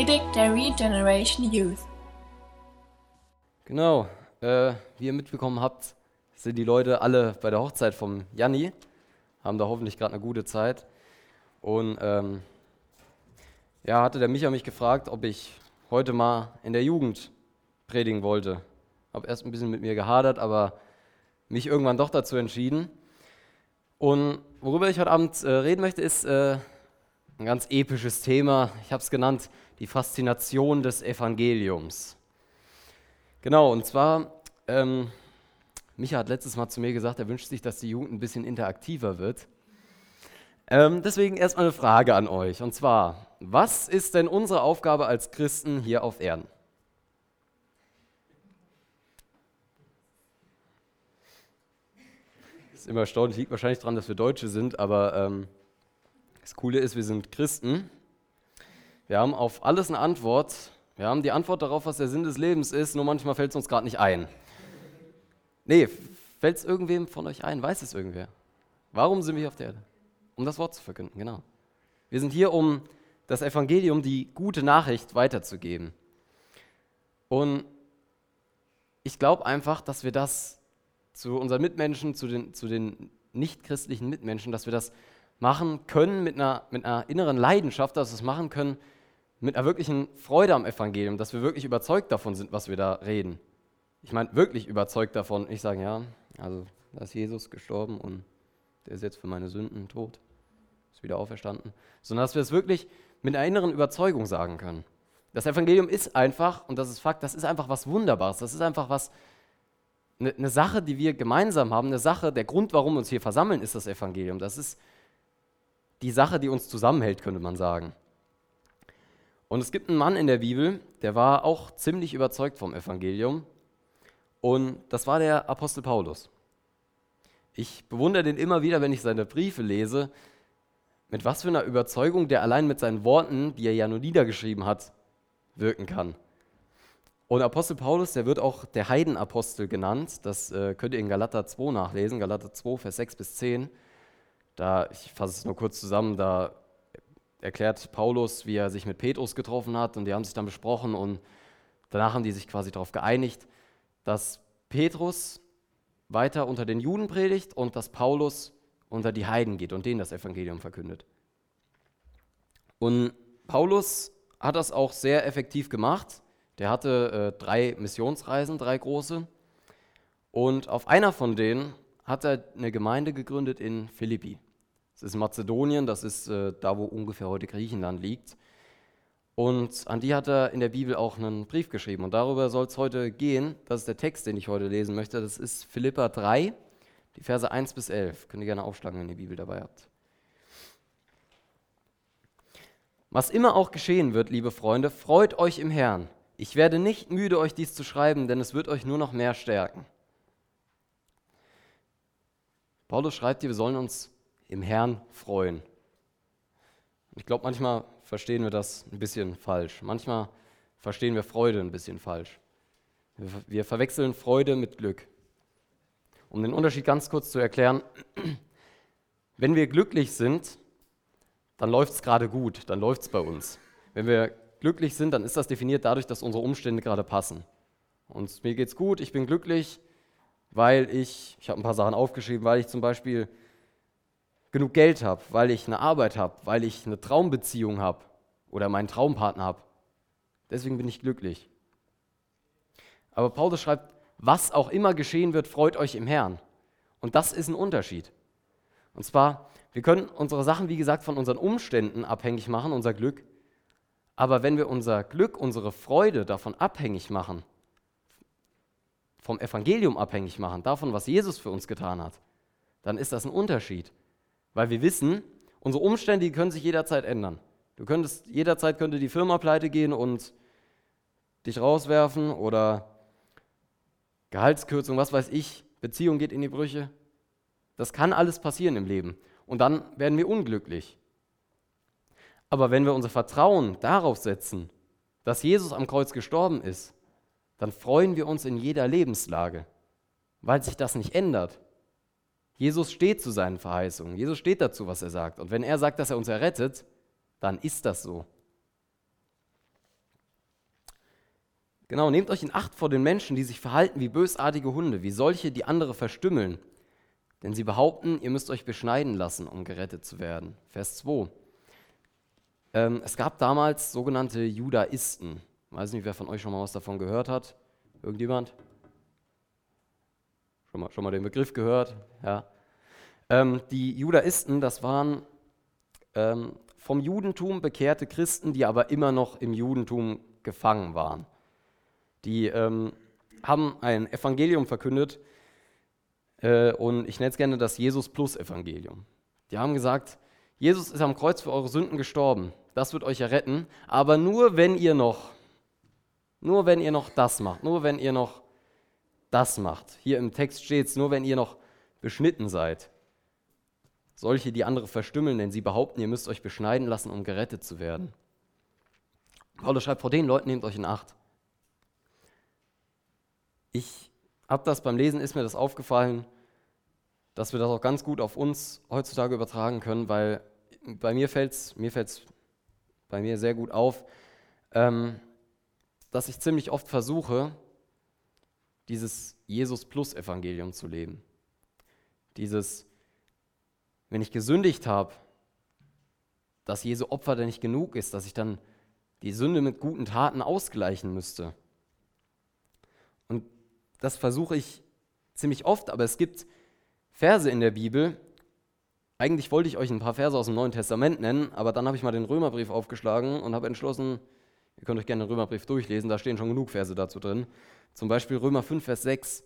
Predigt der Regeneration Youth. Genau, äh, wie ihr mitbekommen habt, sind die Leute alle bei der Hochzeit vom Janni, haben da hoffentlich gerade eine gute Zeit. Und ähm, ja, hatte der Micha mich gefragt, ob ich heute mal in der Jugend predigen wollte. Habe erst ein bisschen mit mir gehadert, aber mich irgendwann doch dazu entschieden. Und worüber ich heute Abend äh, reden möchte, ist äh, ein ganz episches Thema. Ich habe es genannt, die Faszination des Evangeliums. Genau, und zwar, ähm, Micha hat letztes Mal zu mir gesagt, er wünscht sich, dass die Jugend ein bisschen interaktiver wird. Ähm, deswegen erstmal eine Frage an euch. Und zwar, was ist denn unsere Aufgabe als Christen hier auf Erden? Ist immer erstaunlich, liegt wahrscheinlich daran, dass wir Deutsche sind, aber ähm, das Coole ist, wir sind Christen. Wir haben auf alles eine Antwort. Wir haben die Antwort darauf, was der Sinn des Lebens ist, nur manchmal fällt es uns gerade nicht ein. Nee, fällt es irgendwem von euch ein? Weiß es irgendwer? Warum sind wir hier auf der Erde? Um das Wort zu verkünden, genau. Wir sind hier, um das Evangelium, die gute Nachricht weiterzugeben. Und ich glaube einfach, dass wir das zu unseren Mitmenschen, zu den, zu den nichtchristlichen Mitmenschen, dass wir das machen können mit einer, mit einer inneren Leidenschaft, dass wir es machen können mit einer wirklichen Freude am Evangelium, dass wir wirklich überzeugt davon sind, was wir da reden. Ich meine, wirklich überzeugt davon. Ich sage, ja, also da ist Jesus gestorben und der ist jetzt für meine Sünden tot, ist wieder auferstanden. Sondern dass wir es wirklich mit einer inneren Überzeugung sagen können. Das Evangelium ist einfach, und das ist Fakt, das ist einfach was Wunderbares. Das ist einfach was, eine, eine Sache, die wir gemeinsam haben, eine Sache, der Grund, warum wir uns hier versammeln, ist das Evangelium. Das ist die Sache, die uns zusammenhält, könnte man sagen. Und es gibt einen Mann in der Bibel, der war auch ziemlich überzeugt vom Evangelium. Und das war der Apostel Paulus. Ich bewundere den immer wieder, wenn ich seine Briefe lese, mit was für einer Überzeugung der allein mit seinen Worten, die er ja nur niedergeschrieben hat, wirken kann. Und Apostel Paulus, der wird auch der Heidenapostel genannt. Das äh, könnt ihr in Galater 2 nachlesen, Galater 2, Vers 6 bis 10. Da, ich fasse es nur kurz zusammen, da erklärt Paulus, wie er sich mit Petrus getroffen hat und die haben sich dann besprochen und danach haben die sich quasi darauf geeinigt, dass Petrus weiter unter den Juden predigt und dass Paulus unter die Heiden geht und denen das Evangelium verkündet. Und Paulus hat das auch sehr effektiv gemacht. Der hatte äh, drei Missionsreisen, drei große. Und auf einer von denen hat er eine Gemeinde gegründet in Philippi. Das ist Mazedonien, das ist äh, da, wo ungefähr heute Griechenland liegt. Und an die hat er in der Bibel auch einen Brief geschrieben. Und darüber soll es heute gehen. Das ist der Text, den ich heute lesen möchte. Das ist Philippa 3, die Verse 1 bis 11. Könnt ihr gerne aufschlagen, wenn ihr die Bibel dabei habt. Was immer auch geschehen wird, liebe Freunde, freut euch im Herrn. Ich werde nicht müde, euch dies zu schreiben, denn es wird euch nur noch mehr stärken. Paulus schreibt hier, wir sollen uns im Herrn freuen. Ich glaube, manchmal verstehen wir das ein bisschen falsch. Manchmal verstehen wir Freude ein bisschen falsch. Wir verwechseln Freude mit Glück. Um den Unterschied ganz kurz zu erklären, wenn wir glücklich sind, dann läuft es gerade gut, dann läuft es bei uns. Wenn wir glücklich sind, dann ist das definiert dadurch, dass unsere Umstände gerade passen. Und mir geht's gut, ich bin glücklich, weil ich, ich habe ein paar Sachen aufgeschrieben, weil ich zum Beispiel genug Geld habe, weil ich eine Arbeit habe, weil ich eine Traumbeziehung habe oder meinen Traumpartner habe. Deswegen bin ich glücklich. Aber Paulus schreibt, was auch immer geschehen wird, freut euch im Herrn. Und das ist ein Unterschied. Und zwar, wir können unsere Sachen, wie gesagt, von unseren Umständen abhängig machen, unser Glück. Aber wenn wir unser Glück, unsere Freude davon abhängig machen, vom Evangelium abhängig machen, davon, was Jesus für uns getan hat, dann ist das ein Unterschied. Weil wir wissen, unsere Umstände die können sich jederzeit ändern. Du könntest, jederzeit könnte die Firma pleite gehen und dich rauswerfen oder Gehaltskürzung, was weiß ich, Beziehung geht in die Brüche. Das kann alles passieren im Leben. Und dann werden wir unglücklich. Aber wenn wir unser Vertrauen darauf setzen, dass Jesus am Kreuz gestorben ist, dann freuen wir uns in jeder Lebenslage, weil sich das nicht ändert. Jesus steht zu seinen Verheißungen. Jesus steht dazu, was er sagt. Und wenn er sagt, dass er uns errettet, dann ist das so. Genau, nehmt euch in Acht vor den Menschen, die sich verhalten wie bösartige Hunde, wie solche, die andere verstümmeln. Denn sie behaupten, ihr müsst euch beschneiden lassen, um gerettet zu werden. Vers 2. Ähm, es gab damals sogenannte Judaisten. Ich weiß nicht, wer von euch schon mal was davon gehört hat. Irgendjemand? Schon mal, schon mal den Begriff gehört? Ja. Ähm, die Judaisten, das waren ähm, vom Judentum bekehrte Christen, die aber immer noch im Judentum gefangen waren. Die ähm, haben ein Evangelium verkündet äh, und ich nenne es gerne das Jesus Plus Evangelium. Die haben gesagt, Jesus ist am Kreuz für eure Sünden gestorben. Das wird euch erretten, aber nur wenn ihr noch, nur wenn ihr noch das macht, nur wenn ihr noch das macht. Hier im Text steht es, nur wenn ihr noch beschnitten seid. Solche, die andere verstümmeln, denn sie behaupten, ihr müsst euch beschneiden lassen, um gerettet zu werden. Paulus schreibt, vor den Leuten nehmt euch in Acht. Ich habe das beim Lesen, ist mir das aufgefallen, dass wir das auch ganz gut auf uns heutzutage übertragen können, weil bei mir fällt es mir fällt's bei mir sehr gut auf, ähm, dass ich ziemlich oft versuche, dieses Jesus Plus Evangelium zu leben. Dieses, wenn ich gesündigt habe, dass Jesu Opfer dann nicht genug ist, dass ich dann die Sünde mit guten Taten ausgleichen müsste. Und das versuche ich ziemlich oft, aber es gibt Verse in der Bibel. Eigentlich wollte ich euch ein paar Verse aus dem Neuen Testament nennen, aber dann habe ich mal den Römerbrief aufgeschlagen und habe entschlossen, ihr könnt euch gerne den Römerbrief durchlesen, da stehen schon genug Verse dazu drin. Zum Beispiel Römer 5, Vers 6.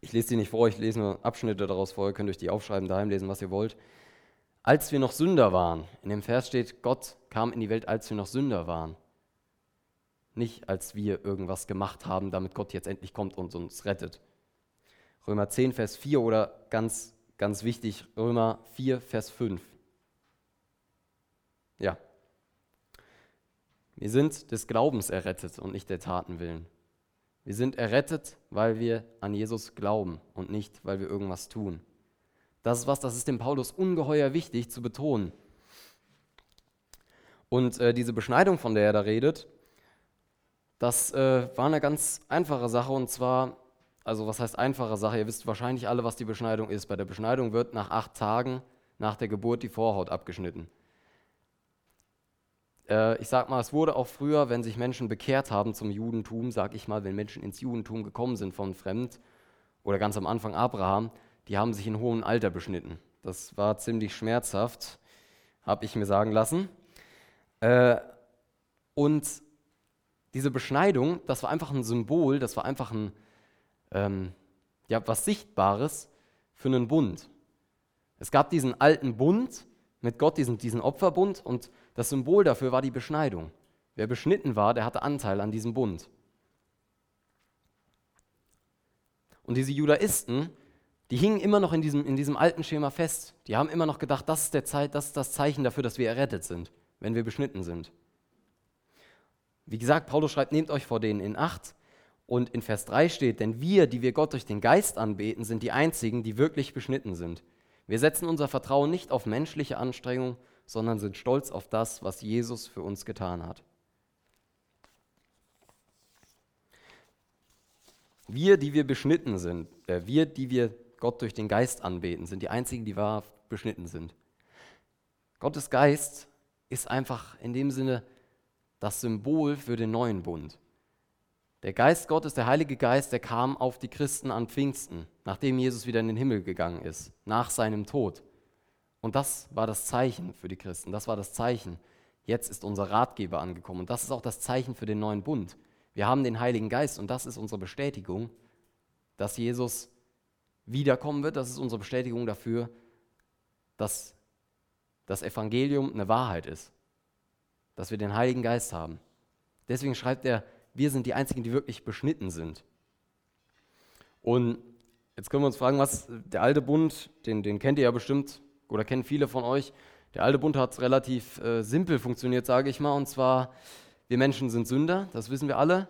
Ich lese die nicht vor, ich lese nur Abschnitte daraus vor, ihr könnt euch die aufschreiben, daheim lesen, was ihr wollt. Als wir noch Sünder waren, in dem Vers steht, Gott kam in die Welt, als wir noch Sünder waren. Nicht als wir irgendwas gemacht haben, damit Gott jetzt endlich kommt und uns rettet. Römer 10, Vers 4 oder ganz, ganz wichtig, Römer 4, Vers 5. Ja. Wir sind des Glaubens errettet und nicht der Taten willen. Wir sind errettet, weil wir an Jesus glauben und nicht, weil wir irgendwas tun. Das ist was, das ist dem Paulus ungeheuer wichtig zu betonen. Und äh, diese Beschneidung, von der er da redet, das äh, war eine ganz einfache Sache und zwar, also was heißt einfache Sache? Ihr wisst wahrscheinlich alle, was die Beschneidung ist. Bei der Beschneidung wird nach acht Tagen nach der Geburt die Vorhaut abgeschnitten. Äh, ich sag mal, es wurde auch früher, wenn sich Menschen bekehrt haben zum Judentum, sag ich mal, wenn Menschen ins Judentum gekommen sind von Fremd oder ganz am Anfang Abraham, die haben sich in hohem Alter beschnitten. Das war ziemlich schmerzhaft, habe ich mir sagen lassen. Äh, und diese Beschneidung, das war einfach ein Symbol, das war einfach ein, ähm, ja, was Sichtbares für einen Bund. Es gab diesen alten Bund mit Gott, diesen, diesen Opferbund, und das Symbol dafür war die Beschneidung. Wer beschnitten war, der hatte Anteil an diesem Bund. Und diese Judaisten, die hingen immer noch in diesem, in diesem alten Schema fest. Die haben immer noch gedacht, das ist, der Zeit, das ist das Zeichen dafür, dass wir errettet sind, wenn wir beschnitten sind. Wie gesagt, Paulus schreibt, nehmt euch vor denen in Acht. Und in Vers 3 steht, denn wir, die wir Gott durch den Geist anbeten, sind die einzigen, die wirklich beschnitten sind. Wir setzen unser Vertrauen nicht auf menschliche Anstrengung, sondern sind stolz auf das, was Jesus für uns getan hat. Wir, die wir beschnitten sind, äh, wir, die wir Gott durch den Geist anbeten, sind die einzigen, die wahr beschnitten sind. Gottes Geist ist einfach in dem Sinne das Symbol für den neuen Bund. Der Geist Gottes, der Heilige Geist, der kam auf die Christen an Pfingsten, nachdem Jesus wieder in den Himmel gegangen ist, nach seinem Tod. Und das war das Zeichen für die Christen, das war das Zeichen. Jetzt ist unser Ratgeber angekommen und das ist auch das Zeichen für den neuen Bund. Wir haben den Heiligen Geist und das ist unsere Bestätigung, dass Jesus wiederkommen wird. Das ist unsere Bestätigung dafür, dass das Evangelium eine Wahrheit ist, dass wir den Heiligen Geist haben. Deswegen schreibt er, wir sind die Einzigen, die wirklich beschnitten sind. Und jetzt können wir uns fragen, was der alte Bund, den, den kennt ihr ja bestimmt oder kennen viele von euch. Der alte Bund hat relativ äh, simpel funktioniert, sage ich mal. Und zwar, wir Menschen sind Sünder, das wissen wir alle.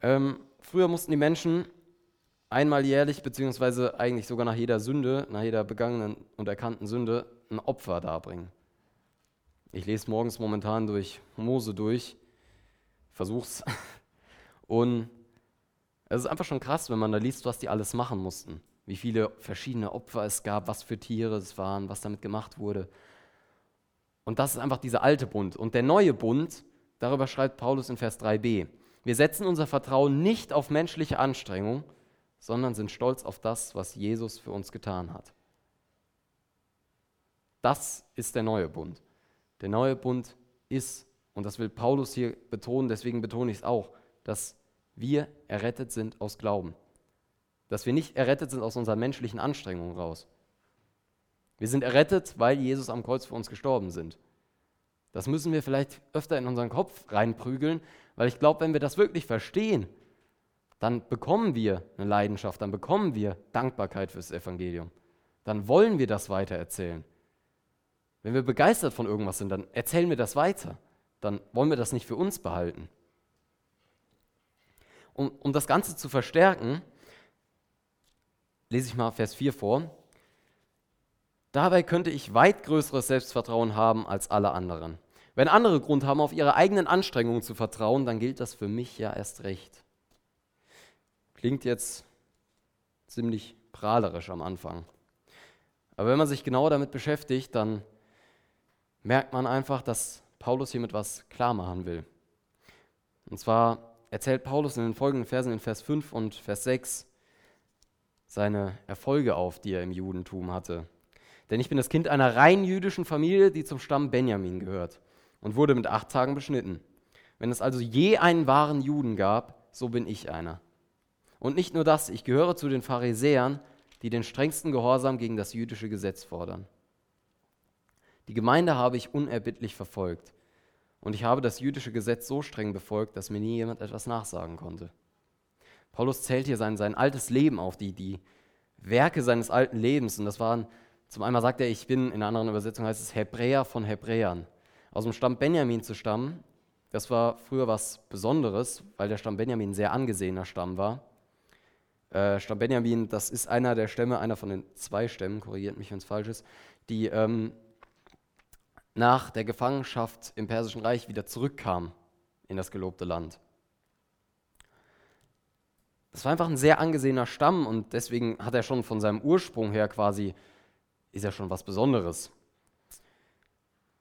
Ähm, früher mussten die Menschen einmal jährlich, beziehungsweise eigentlich sogar nach jeder Sünde, nach jeder begangenen und erkannten Sünde, ein Opfer darbringen. Ich lese morgens momentan durch Mose durch, versuch's. Und es ist einfach schon krass, wenn man da liest, was die alles machen mussten. Wie viele verschiedene Opfer es gab, was für Tiere es waren, was damit gemacht wurde. Und das ist einfach dieser alte Bund. Und der neue Bund, darüber schreibt Paulus in Vers 3b. Wir setzen unser Vertrauen nicht auf menschliche Anstrengung, sondern sind stolz auf das, was Jesus für uns getan hat. Das ist der neue Bund. Der neue Bund ist, und das will Paulus hier betonen, deswegen betone ich es auch, dass wir errettet sind aus Glauben. Dass wir nicht errettet sind aus unseren menschlichen Anstrengungen raus. Wir sind errettet, weil Jesus am Kreuz für uns gestorben sind. Das müssen wir vielleicht öfter in unseren Kopf reinprügeln, weil ich glaube, wenn wir das wirklich verstehen, dann bekommen wir eine Leidenschaft, dann bekommen wir Dankbarkeit fürs Evangelium. Dann wollen wir das weitererzählen. Wenn wir begeistert von irgendwas sind, dann erzählen wir das weiter. Dann wollen wir das nicht für uns behalten. Um, um das Ganze zu verstärken, lese ich mal Vers 4 vor. Dabei könnte ich weit größeres Selbstvertrauen haben als alle anderen. Wenn andere Grund haben, auf ihre eigenen Anstrengungen zu vertrauen, dann gilt das für mich ja erst recht. Klingt jetzt ziemlich prahlerisch am Anfang. Aber wenn man sich genau damit beschäftigt, dann merkt man einfach, dass Paulus hiermit was klar machen will. Und zwar erzählt Paulus in den folgenden Versen in Vers 5 und Vers 6 seine Erfolge auf, die er im Judentum hatte. Denn ich bin das Kind einer rein jüdischen Familie, die zum Stamm Benjamin gehört und wurde mit acht Tagen beschnitten. Wenn es also je einen wahren Juden gab, so bin ich einer. Und nicht nur das, ich gehöre zu den Pharisäern, die den strengsten Gehorsam gegen das jüdische Gesetz fordern. Die Gemeinde habe ich unerbittlich verfolgt. Und ich habe das jüdische Gesetz so streng befolgt, dass mir nie jemand etwas nachsagen konnte. Paulus zählt hier sein, sein altes Leben auf, die, die Werke seines alten Lebens. Und das waren, zum einen sagt er, ich bin, in einer anderen Übersetzung heißt es Hebräer von Hebräern. Aus dem Stamm Benjamin zu stammen, das war früher was Besonderes, weil der Stamm Benjamin ein sehr angesehener Stamm war. Äh, Stamm Benjamin, das ist einer der Stämme, einer von den zwei Stämmen, korrigiert mich, wenn es falsch ist, die ähm, nach der Gefangenschaft im Persischen Reich wieder zurückkam in das gelobte Land. Das war einfach ein sehr angesehener Stamm und deswegen hat er schon von seinem Ursprung her quasi, ist er schon was Besonderes.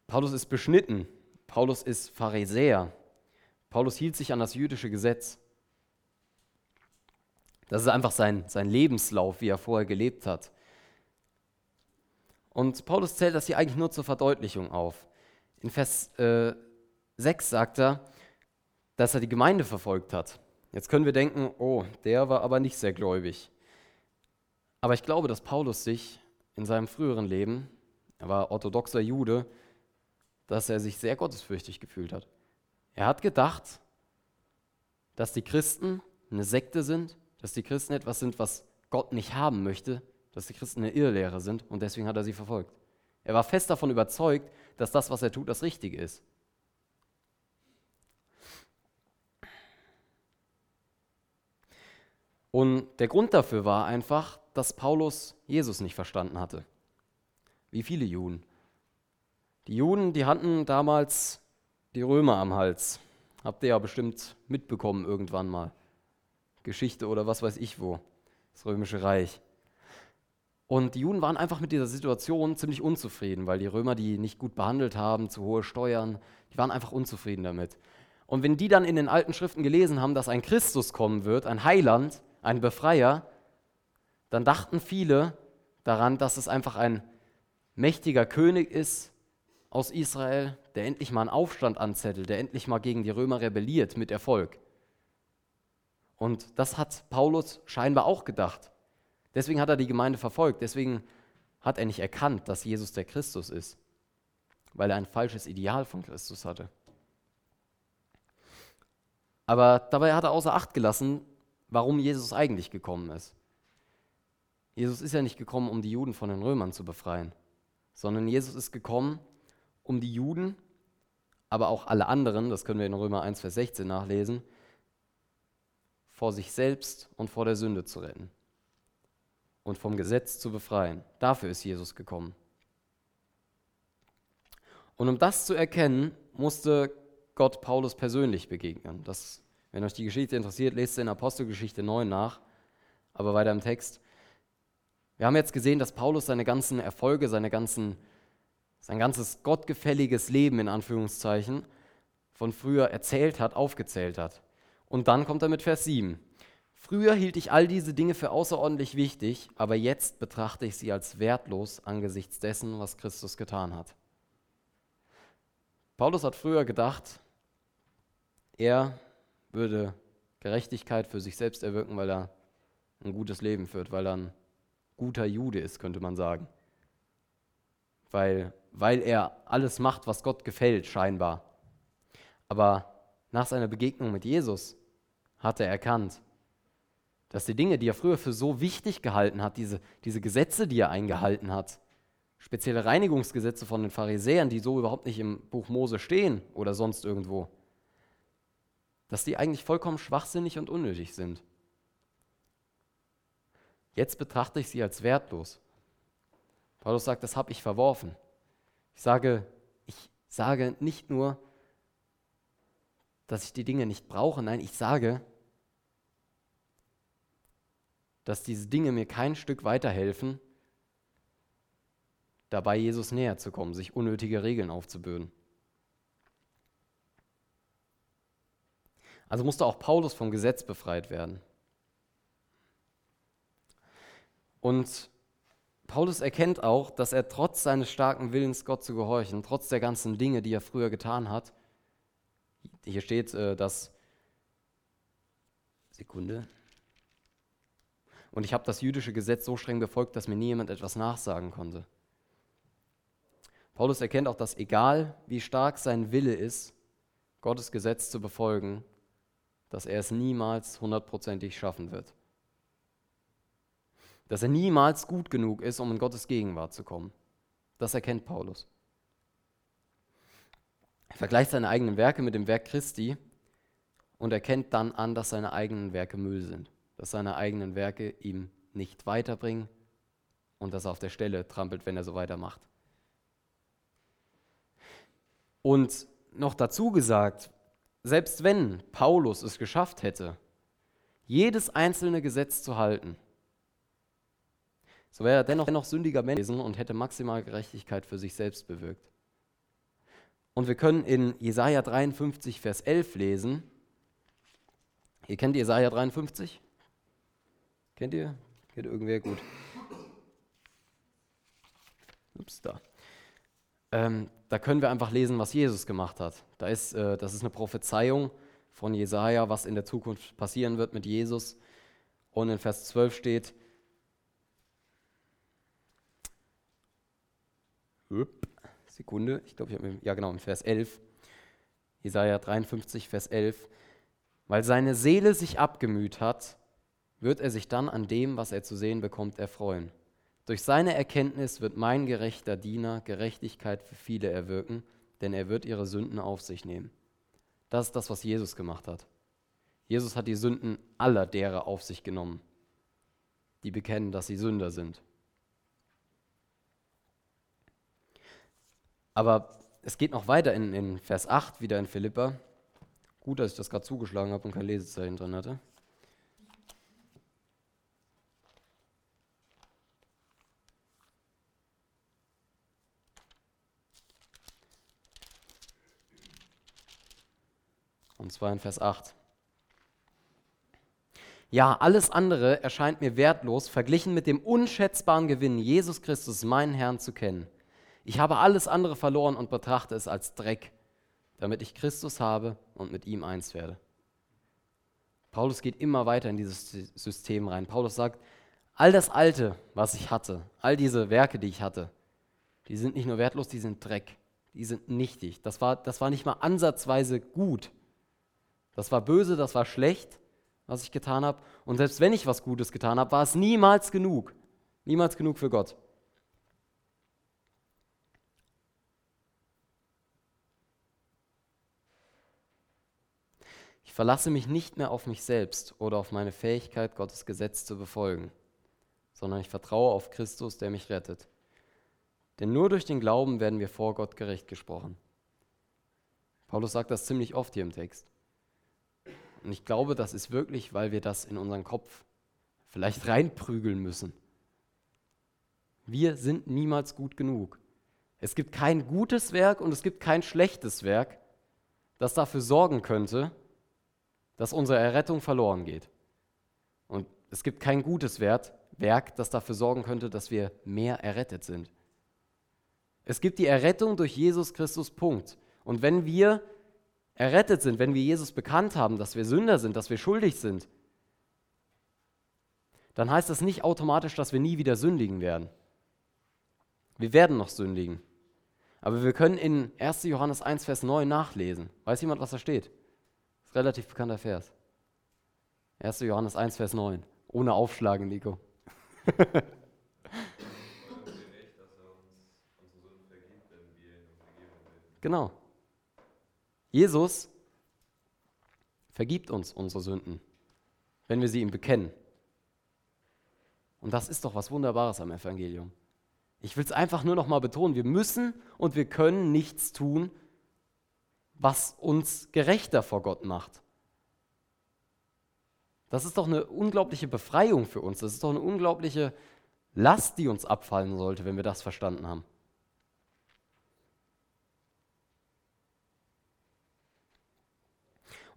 Paulus ist beschnitten, Paulus ist Pharisäer, Paulus hielt sich an das jüdische Gesetz. Das ist einfach sein, sein Lebenslauf, wie er vorher gelebt hat. Und Paulus zählt das hier eigentlich nur zur Verdeutlichung auf. In Vers äh, 6 sagt er, dass er die Gemeinde verfolgt hat. Jetzt können wir denken, oh, der war aber nicht sehr gläubig. Aber ich glaube, dass Paulus sich in seinem früheren Leben, er war orthodoxer Jude, dass er sich sehr gottesfürchtig gefühlt hat. Er hat gedacht, dass die Christen eine Sekte sind, dass die Christen etwas sind, was Gott nicht haben möchte, dass die Christen eine Irrlehre sind und deswegen hat er sie verfolgt. Er war fest davon überzeugt, dass das, was er tut, das Richtige ist. Und der Grund dafür war einfach, dass Paulus Jesus nicht verstanden hatte. Wie viele Juden. Die Juden, die hatten damals die Römer am Hals. Habt ihr ja bestimmt mitbekommen irgendwann mal. Geschichte oder was weiß ich wo. Das Römische Reich. Und die Juden waren einfach mit dieser Situation ziemlich unzufrieden, weil die Römer die nicht gut behandelt haben, zu hohe Steuern. Die waren einfach unzufrieden damit. Und wenn die dann in den alten Schriften gelesen haben, dass ein Christus kommen wird, ein Heiland, ein Befreier, dann dachten viele daran, dass es einfach ein mächtiger König ist aus Israel, der endlich mal einen Aufstand anzettelt, der endlich mal gegen die Römer rebelliert mit Erfolg. Und das hat Paulus scheinbar auch gedacht. Deswegen hat er die Gemeinde verfolgt. Deswegen hat er nicht erkannt, dass Jesus der Christus ist, weil er ein falsches Ideal von Christus hatte. Aber dabei hat er außer Acht gelassen, warum Jesus eigentlich gekommen ist. Jesus ist ja nicht gekommen, um die Juden von den Römern zu befreien, sondern Jesus ist gekommen, um die Juden, aber auch alle anderen, das können wir in Römer 1, Vers 16 nachlesen, vor sich selbst und vor der Sünde zu retten und vom Gesetz zu befreien. Dafür ist Jesus gekommen. Und um das zu erkennen, musste Gott Paulus persönlich begegnen. Das Wenn euch die Geschichte interessiert, lest in Apostelgeschichte 9 nach, aber weiter im Text. Wir haben jetzt gesehen, dass Paulus seine ganzen Erfolge, seine ganzen, sein ganzes gottgefälliges Leben in Anführungszeichen von früher erzählt hat, aufgezählt hat. Und dann kommt er mit Vers 7. Früher hielt ich all diese Dinge für außerordentlich wichtig, aber jetzt betrachte ich sie als wertlos angesichts dessen, was Christus getan hat. Paulus hat früher gedacht, er würde Gerechtigkeit für sich selbst erwirken, weil er ein gutes Leben führt, weil er ein guter Jude ist, könnte man sagen. Weil, weil er alles macht, was Gott gefällt, scheinbar. Aber nach seiner Begegnung mit Jesus hat er erkannt, dass die Dinge, die er früher für so wichtig gehalten hat, diese, diese Gesetze, die er eingehalten hat, spezielle Reinigungsgesetze von den Pharisäern, die so überhaupt nicht im Buch Mose stehen oder sonst irgendwo, dass die eigentlich vollkommen schwachsinnig und unnötig sind. Jetzt betrachte ich sie als wertlos. Paulus sagt, das habe ich verworfen. Ich sage, ich sage nicht nur, dass ich die Dinge nicht brauche, nein, ich sage, dass diese Dinge mir kein Stück weiterhelfen, dabei Jesus näher zu kommen, sich unnötige Regeln aufzubürden. Also musste auch Paulus vom Gesetz befreit werden. Und Paulus erkennt auch, dass er trotz seines starken Willens, Gott zu gehorchen, trotz der ganzen Dinge, die er früher getan hat, hier steht, äh, dass Sekunde, und ich habe das jüdische Gesetz so streng befolgt, dass mir nie jemand etwas nachsagen konnte. Paulus erkennt auch, dass egal wie stark sein Wille ist, Gottes Gesetz zu befolgen, dass er es niemals hundertprozentig schaffen wird. Dass er niemals gut genug ist, um in Gottes Gegenwart zu kommen. Das erkennt Paulus. Er vergleicht seine eigenen Werke mit dem Werk Christi und erkennt dann an, dass seine eigenen Werke Müll sind dass seine eigenen Werke ihm nicht weiterbringen und dass er auf der Stelle trampelt, wenn er so weitermacht. Und noch dazu gesagt, selbst wenn Paulus es geschafft hätte, jedes einzelne Gesetz zu halten, so wäre er dennoch, dennoch sündiger Mensch und hätte maximal Gerechtigkeit für sich selbst bewirkt. Und wir können in Jesaja 53, Vers 11 lesen. Ihr kennt Jesaja 53? Kennt ihr? Kennt irgendwer gut? Ups, da. Ähm, da können wir einfach lesen, was Jesus gemacht hat. Da ist, äh, das ist eine Prophezeiung von Jesaja, was in der Zukunft passieren wird mit Jesus. Und in Vers 12 steht, Sekunde, ich glaube, ich habe, ja genau, in Vers 11, Jesaja 53, Vers 11, weil seine Seele sich abgemüht hat, wird er sich dann an dem, was er zu sehen bekommt, erfreuen. Durch seine Erkenntnis wird mein gerechter Diener Gerechtigkeit für viele erwirken, denn er wird ihre Sünden auf sich nehmen. Das ist das, was Jesus gemacht hat. Jesus hat die Sünden aller derer auf sich genommen, die bekennen, dass sie Sünder sind. Aber es geht noch weiter in, in Vers 8, wieder in Philippa. Gut, dass ich das gerade zugeschlagen habe und kein Lesezeichen drin hatte. Und zwar in Vers 8. Ja, alles andere erscheint mir wertlos, verglichen mit dem unschätzbaren Gewinn, Jesus Christus, meinen Herrn, zu kennen. Ich habe alles andere verloren und betrachte es als Dreck, damit ich Christus habe und mit ihm eins werde. Paulus geht immer weiter in dieses System rein. Paulus sagt, all das Alte, was ich hatte, all diese Werke, die ich hatte, die sind nicht nur wertlos, die sind Dreck, die sind nichtig. Das war, das war nicht mal ansatzweise gut. Das war böse, das war schlecht, was ich getan habe. Und selbst wenn ich was Gutes getan habe, war es niemals genug. Niemals genug für Gott. Ich verlasse mich nicht mehr auf mich selbst oder auf meine Fähigkeit, Gottes Gesetz zu befolgen, sondern ich vertraue auf Christus, der mich rettet. Denn nur durch den Glauben werden wir vor Gott gerecht gesprochen. Paulus sagt das ziemlich oft hier im Text. Und ich glaube, das ist wirklich, weil wir das in unseren Kopf vielleicht reinprügeln müssen. Wir sind niemals gut genug. Es gibt kein gutes Werk und es gibt kein schlechtes Werk, das dafür sorgen könnte, dass unsere Errettung verloren geht. Und es gibt kein gutes Werk, das dafür sorgen könnte, dass wir mehr errettet sind. Es gibt die Errettung durch Jesus Christus, Punkt. Und wenn wir errettet sind, wenn wir Jesus bekannt haben, dass wir Sünder sind, dass wir schuldig sind, dann heißt das nicht automatisch, dass wir nie wieder sündigen werden. Wir werden noch sündigen. Aber wir können in 1. Johannes 1, Vers 9 nachlesen. Weiß jemand, was da steht? Das ist ein relativ bekannter Vers. 1. Johannes 1, Vers 9. Ohne Aufschlagen, Nico. genau. Jesus vergibt uns unsere Sünden, wenn wir sie ihm bekennen. Und das ist doch was Wunderbares am Evangelium. Ich will es einfach nur noch mal betonen, wir müssen und wir können nichts tun, was uns gerechter vor Gott macht. Das ist doch eine unglaubliche Befreiung für uns. Das ist doch eine unglaubliche Last, die uns abfallen sollte, wenn wir das verstanden haben.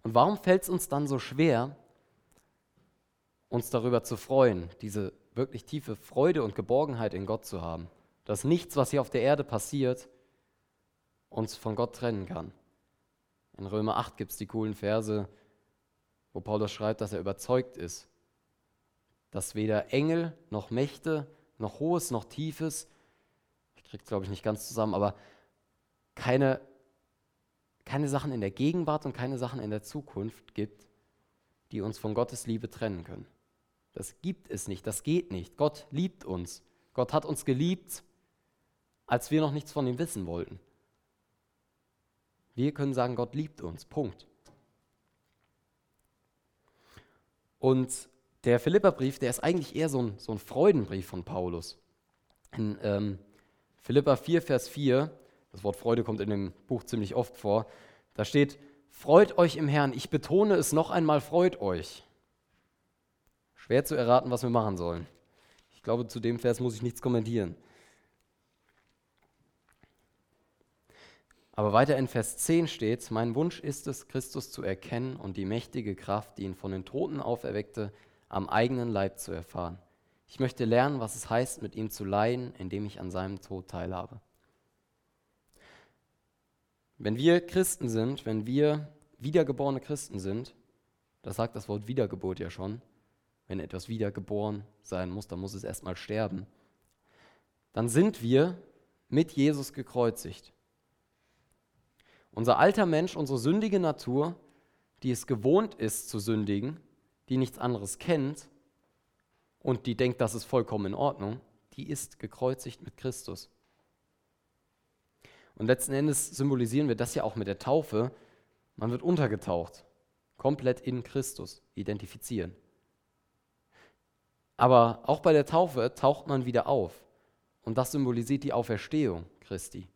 Und warum fällt es uns dann so schwer, uns darüber zu freuen, diese wirklich tiefe Freude und Geborgenheit in Gott zu haben? Dass nichts, was hier auf der Erde passiert, uns von Gott trennen kann. In Römer 8 gibt es die coolen Verse, wo Paulus schreibt, dass er überzeugt ist, dass weder Engel noch Mächte noch Hohes noch Tiefes, ich kriege es glaube ich nicht ganz zusammen, aber keine keine Sachen in der Gegenwart und keine Sachen in der Zukunft gibt, die uns von Gottes Liebe trennen können. Das gibt es nicht, das geht nicht. Gott liebt uns. Gott hat uns geliebt, als wir noch nichts von ihm wissen wollten. Wir können sagen, Gott liebt uns. Punkt. Und der Philipperbrief, der ist eigentlich eher so ein, so ein Freudenbrief von Paulus. In ähm, Philippa 4, Vers 4 das Wort Freude kommt in dem Buch ziemlich oft vor. Da steht, freut euch im Herrn. Ich betone es noch einmal, freut euch. Schwer zu erraten, was wir machen sollen. Ich glaube, zu dem Vers muss ich nichts kommentieren. Aber weiter in Vers 10 steht, mein Wunsch ist es, Christus zu erkennen und die mächtige Kraft, die ihn von den Toten auferweckte, am eigenen Leib zu erfahren. Ich möchte lernen, was es heißt, mit ihm zu leiden, indem ich an seinem Tod teilhabe. Wenn wir Christen sind, wenn wir wiedergeborene Christen sind, das sagt das Wort Wiedergeburt ja schon, wenn etwas wiedergeboren sein muss, dann muss es erstmal sterben, dann sind wir mit Jesus gekreuzigt. Unser alter Mensch, unsere sündige Natur, die es gewohnt ist zu sündigen, die nichts anderes kennt und die denkt, das ist vollkommen in Ordnung, die ist gekreuzigt mit Christus. Und letzten Endes symbolisieren wir das ja auch mit der Taufe. Man wird untergetaucht, komplett in Christus identifizieren. Aber auch bei der Taufe taucht man wieder auf. Und das symbolisiert die Auferstehung Christi.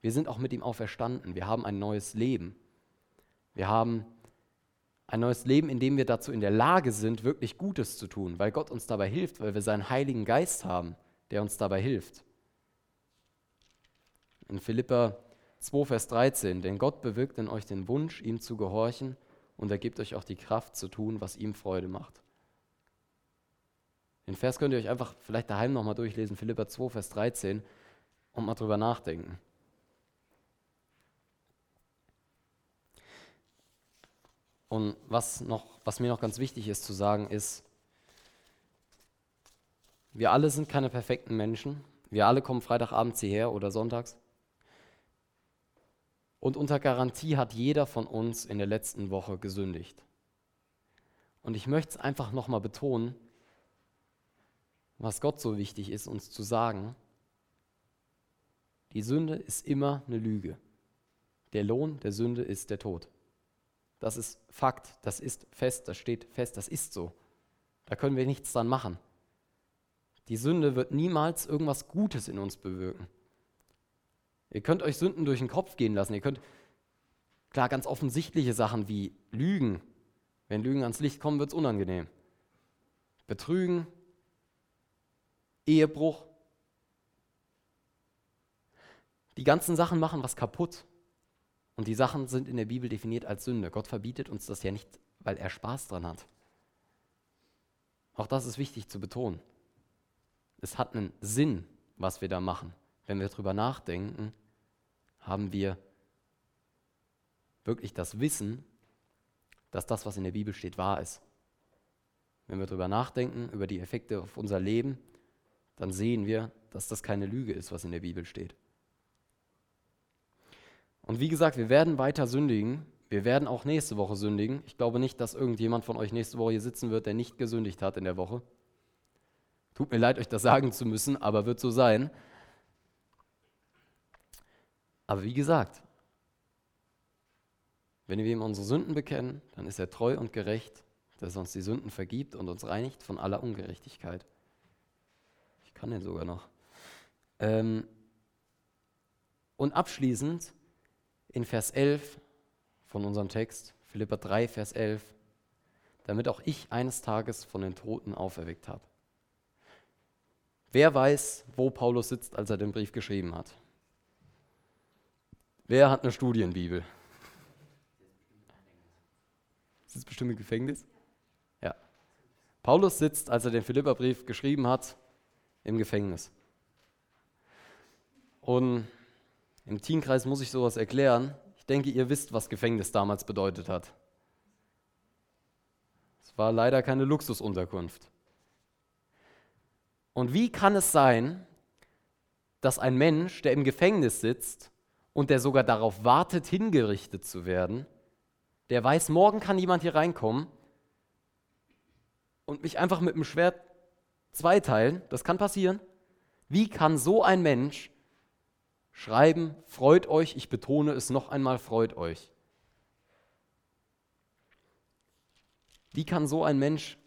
Wir sind auch mit ihm auferstanden. Wir haben ein neues Leben. Wir haben ein neues Leben, in dem wir dazu in der Lage sind, wirklich Gutes zu tun, weil Gott uns dabei hilft, weil wir seinen Heiligen Geist haben, der uns dabei hilft. In Philippa 2, Vers 13, denn Gott bewirkt in euch den Wunsch, ihm zu gehorchen und er gibt euch auch die Kraft zu tun, was ihm Freude macht. Den Vers könnt ihr euch einfach vielleicht daheim nochmal durchlesen, Philippa 2, Vers 13, und mal drüber nachdenken. Und was, noch, was mir noch ganz wichtig ist zu sagen, ist, wir alle sind keine perfekten Menschen. Wir alle kommen Freitagabends hierher oder sonntags. Und unter Garantie hat jeder von uns in der letzten Woche gesündigt. Und ich möchte es einfach nochmal betonen, was Gott so wichtig ist, uns zu sagen. Die Sünde ist immer eine Lüge. Der Lohn der Sünde ist der Tod. Das ist Fakt, das ist fest, das steht fest, das ist so. Da können wir nichts dran machen. Die Sünde wird niemals irgendwas Gutes in uns bewirken. Ihr könnt euch Sünden durch den Kopf gehen lassen. Ihr könnt, klar, ganz offensichtliche Sachen wie Lügen. Wenn Lügen ans Licht kommen, wird es unangenehm. Betrügen, Ehebruch. Die ganzen Sachen machen was kaputt. Und die Sachen sind in der Bibel definiert als Sünde. Gott verbietet uns das ja nicht, weil er Spaß dran hat. Auch das ist wichtig zu betonen. Es hat einen Sinn, was wir da machen. Wenn wir darüber nachdenken, haben wir wirklich das Wissen, dass das, was in der Bibel steht, wahr ist. Wenn wir darüber nachdenken, über die Effekte auf unser Leben, dann sehen wir, dass das keine Lüge ist, was in der Bibel steht. Und wie gesagt, wir werden weiter sündigen. Wir werden auch nächste Woche sündigen. Ich glaube nicht, dass irgendjemand von euch nächste Woche hier sitzen wird, der nicht gesündigt hat in der Woche. Tut mir leid, euch das sagen zu müssen, aber wird so sein. Aber wie gesagt, wenn wir ihm unsere Sünden bekennen, dann ist er treu und gerecht, dass er uns die Sünden vergibt und uns reinigt von aller Ungerechtigkeit. Ich kann den sogar noch. Ähm und abschließend in Vers 11 von unserem Text, Philippa 3, Vers 11, damit auch ich eines Tages von den Toten auferweckt habe. Wer weiß, wo Paulus sitzt, als er den Brief geschrieben hat? Wer hat eine Studienbibel? Sitzt bestimmt im Gefängnis? Ja. Paulus sitzt, als er den Philipperbrief geschrieben hat, im Gefängnis. Und im Teamkreis muss ich sowas erklären. Ich denke, ihr wisst, was Gefängnis damals bedeutet hat. Es war leider keine Luxusunterkunft. Und wie kann es sein, dass ein Mensch, der im Gefängnis sitzt und der sogar darauf wartet, hingerichtet zu werden, der weiß, morgen kann jemand hier reinkommen und mich einfach mit dem Schwert zweiteilen, das kann passieren. Wie kann so ein Mensch schreiben, freut euch, ich betone es noch einmal, freut euch? Wie kann so ein Mensch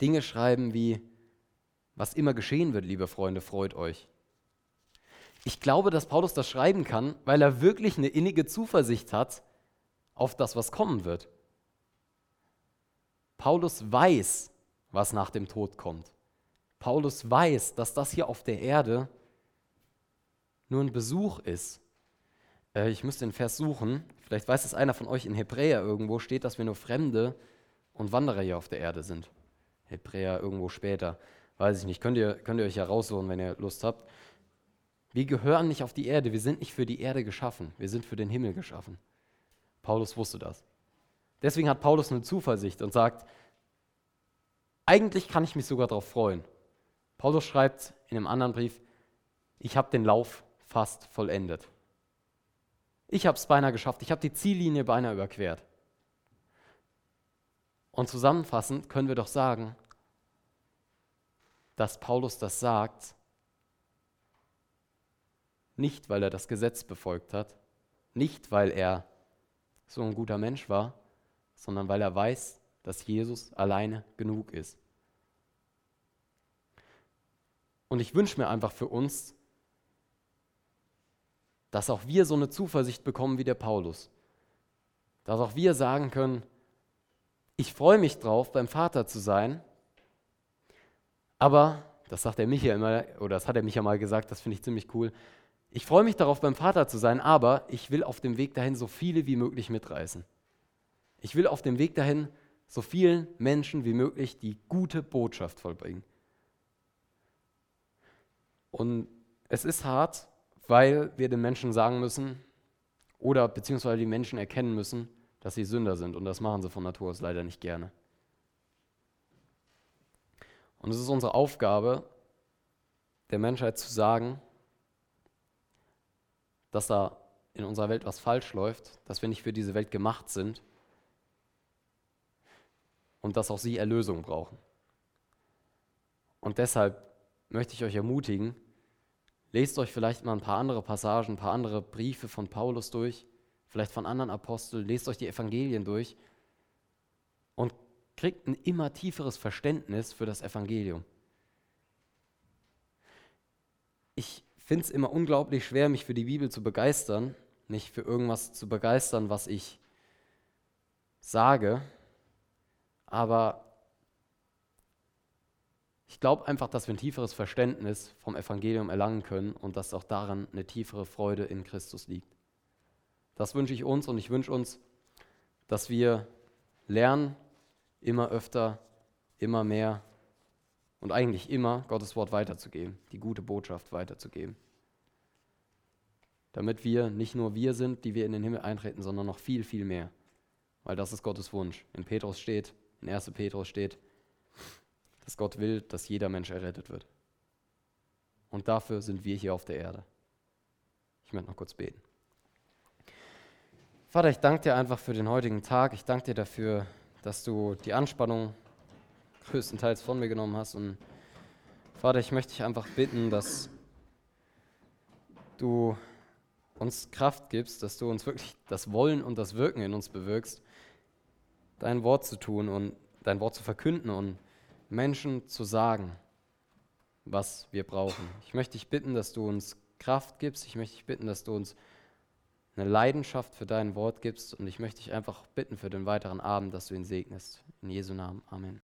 Dinge schreiben wie, was immer geschehen wird, liebe Freunde, freut euch? Ich glaube, dass Paulus das schreiben kann, weil er wirklich eine innige Zuversicht hat, auf das, was kommen wird. Paulus weiß, was nach dem Tod kommt. Paulus weiß, dass das hier auf der Erde nur ein Besuch ist. Äh, ich müsste den Vers suchen. Vielleicht weiß es einer von euch in Hebräer irgendwo steht, dass wir nur Fremde und Wanderer hier auf der Erde sind. Hebräer irgendwo später. Weiß ich nicht. Könnt ihr, könnt ihr euch ja raussuchen, wenn ihr Lust habt. Wir gehören nicht auf die Erde. Wir sind nicht für die Erde geschaffen. Wir sind für den Himmel geschaffen. Paulus wusste das. Deswegen hat Paulus eine Zuversicht und sagt, eigentlich kann ich mich sogar darauf freuen. Paulus schreibt in einem anderen Brief, ich habe den Lauf fast vollendet. Ich habe es beinahe geschafft, ich habe die Ziellinie beinahe überquert. Und zusammenfassend können wir doch sagen, dass Paulus das sagt, nicht weil er das Gesetz befolgt hat, nicht weil er so ein guter Mensch war, sondern weil er weiß, dass Jesus alleine genug ist. Und ich wünsche mir einfach für uns, dass auch wir so eine Zuversicht bekommen wie der Paulus. Dass auch wir sagen können, ich freue mich drauf, beim Vater zu sein, aber, das sagt er mich ja immer, oder das hat er mich ja mal gesagt, das finde ich ziemlich cool, ich freue mich darauf, beim Vater zu sein, aber ich will auf dem Weg dahin so viele wie möglich mitreißen. Ich will auf dem Weg dahin so vielen Menschen wie möglich die gute Botschaft vollbringen. Und es ist hart, weil wir den Menschen sagen müssen oder beziehungsweise die Menschen erkennen müssen, dass sie Sünder sind. Und das machen sie von Natur aus leider nicht gerne. Und es ist unsere Aufgabe, der Menschheit zu sagen, dass da in unserer Welt was falsch läuft, dass wir nicht für diese Welt gemacht sind und dass auch sie Erlösung brauchen. Und deshalb möchte ich euch ermutigen, lest euch vielleicht mal ein paar andere Passagen, ein paar andere Briefe von Paulus durch, vielleicht von anderen Aposteln, lest euch die Evangelien durch und kriegt ein immer tieferes Verständnis für das Evangelium. Ich finde es immer unglaublich schwer, mich für die Bibel zu begeistern, nicht für irgendwas zu begeistern, was ich sage, Aber ich glaube einfach, dass wir ein tieferes Verständnis vom Evangelium erlangen können und dass auch daran eine tiefere Freude in Christus liegt. Das wünsche ich uns und ich wünsche uns, dass wir lernen, immer öfter, immer mehr und eigentlich immer Gottes Wort weiterzugeben, die gute Botschaft weiterzugeben. Damit wir nicht nur wir sind, die wir in den Himmel eintreten, sondern noch viel, viel mehr. Weil das ist Gottes Wunsch. In Petrus steht, in 1. Petrus steht, dass Gott will, dass jeder Mensch errettet wird. Und dafür sind wir hier auf der Erde. Ich möchte noch kurz beten. Vater, ich danke dir einfach für den heutigen Tag. Ich danke dir dafür, dass du die Anspannung größtenteils von mir genommen hast. Und Vater, ich möchte dich einfach bitten, dass du uns Kraft gibst, dass du uns wirklich das Wollen und das Wirken in uns bewirkst, dein Wort zu tun und dein Wort zu verkünden und Menschen zu sagen, was wir brauchen. Ich möchte dich bitten, dass du uns Kraft gibst. Ich möchte dich bitten, dass du uns eine Leidenschaft für dein Wort gibst. Und ich möchte dich einfach bitten für den weiteren Abend, dass du ihn segnest. In Jesu Namen. Amen.